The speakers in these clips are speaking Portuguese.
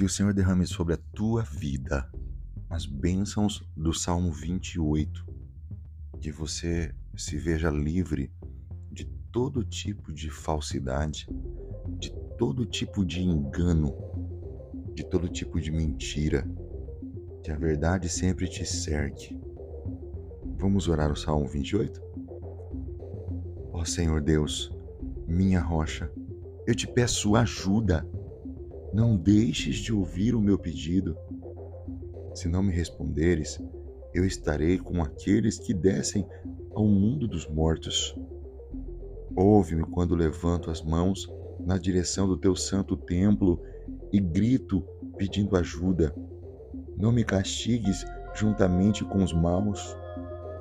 Que o Senhor derrame sobre a tua vida as bênçãos do Salmo 28. Que você se veja livre de todo tipo de falsidade, de todo tipo de engano, de todo tipo de mentira. Que a verdade sempre te cerque. Vamos orar o Salmo 28? Ó Senhor Deus, minha rocha, eu te peço ajuda. Não deixes de ouvir o meu pedido. Se não me responderes, eu estarei com aqueles que descem ao mundo dos mortos. Ouve-me quando levanto as mãos na direção do teu santo templo e grito pedindo ajuda. Não me castigues juntamente com os maus,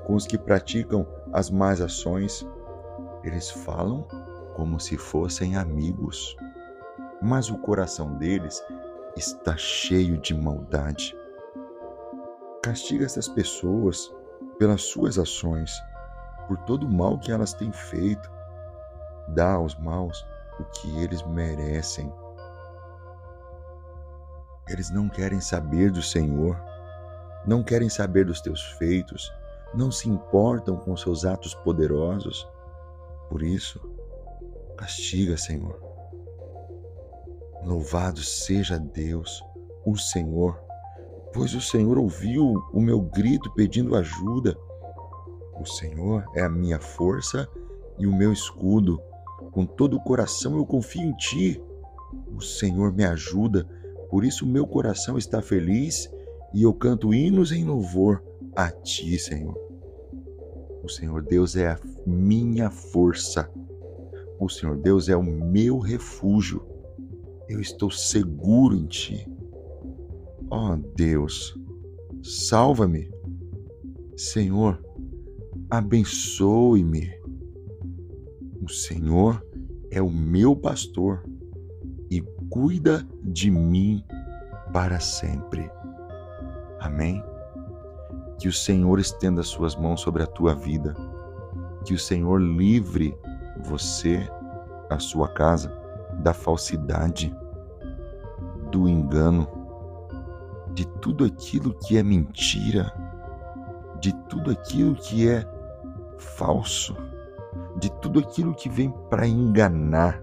com os que praticam as más ações. Eles falam como se fossem amigos, mas o coração deles está cheio de maldade. Castiga essas pessoas pelas suas ações, por todo o mal que elas têm feito. Dá aos maus o que eles merecem. Eles não querem saber do Senhor, não querem saber dos teus feitos, não se importam com seus atos poderosos. Por isso, castiga, Senhor. Louvado seja Deus, o Senhor, pois o Senhor ouviu o meu grito pedindo ajuda. O Senhor é a minha força e o meu escudo. Com todo o coração eu confio em Ti. O Senhor me ajuda, por isso meu coração está feliz e eu canto hinos em louvor a Ti, Senhor. O Senhor Deus é a minha força. O Senhor Deus é o meu refúgio. Eu estou seguro em Ti. Ó oh, Deus, salva-me. Senhor, abençoe-me. O Senhor é o meu pastor e cuida de mim para sempre. Amém. Que o Senhor estenda suas mãos sobre a tua vida. Que o Senhor livre você, a sua casa, da falsidade, do engano de tudo aquilo que é mentira, de tudo aquilo que é falso, de tudo aquilo que vem para enganar,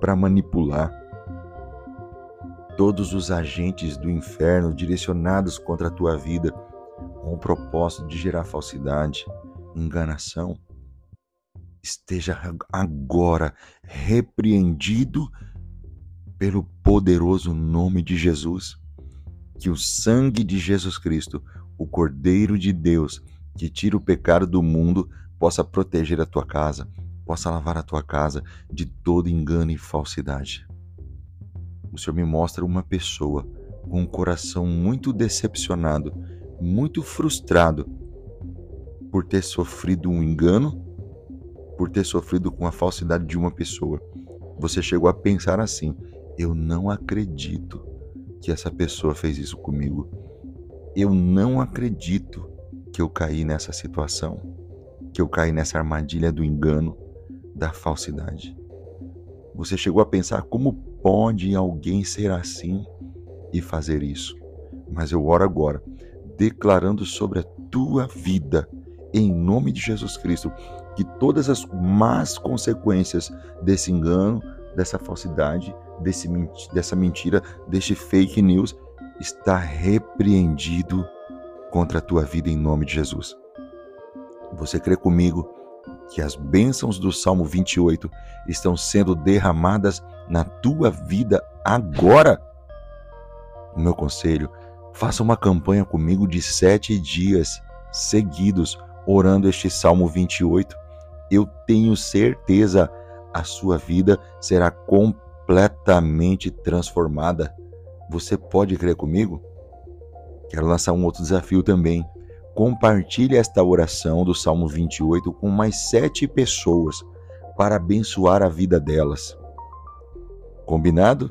para manipular. Todos os agentes do inferno direcionados contra a tua vida com o propósito de gerar falsidade, enganação, esteja agora repreendido pelo poderoso nome de Jesus que o sangue de Jesus Cristo, o Cordeiro de Deus, que tira o pecado do mundo, possa proteger a tua casa, possa lavar a tua casa de todo engano e falsidade. O Senhor me mostra uma pessoa com um coração muito decepcionado, muito frustrado por ter sofrido um engano, por ter sofrido com a falsidade de uma pessoa. Você chegou a pensar assim: eu não acredito que essa pessoa fez isso comigo. Eu não acredito que eu caí nessa situação, que eu caí nessa armadilha do engano, da falsidade. Você chegou a pensar como pode alguém ser assim e fazer isso? Mas eu oro agora, declarando sobre a tua vida, em nome de Jesus Cristo, que todas as más consequências desse engano, dessa falsidade, desse, dessa mentira, deste fake news, está repreendido contra a tua vida em nome de Jesus. Você crê comigo que as bênçãos do Salmo 28 estão sendo derramadas na tua vida agora? O meu conselho, faça uma campanha comigo de sete dias seguidos orando este Salmo 28. Eu tenho certeza a sua vida será completamente transformada. Você pode crer comigo? Quero lançar um outro desafio também. Compartilhe esta oração do Salmo 28 com mais sete pessoas para abençoar a vida delas. Combinado?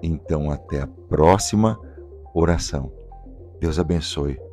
Então, até a próxima oração. Deus abençoe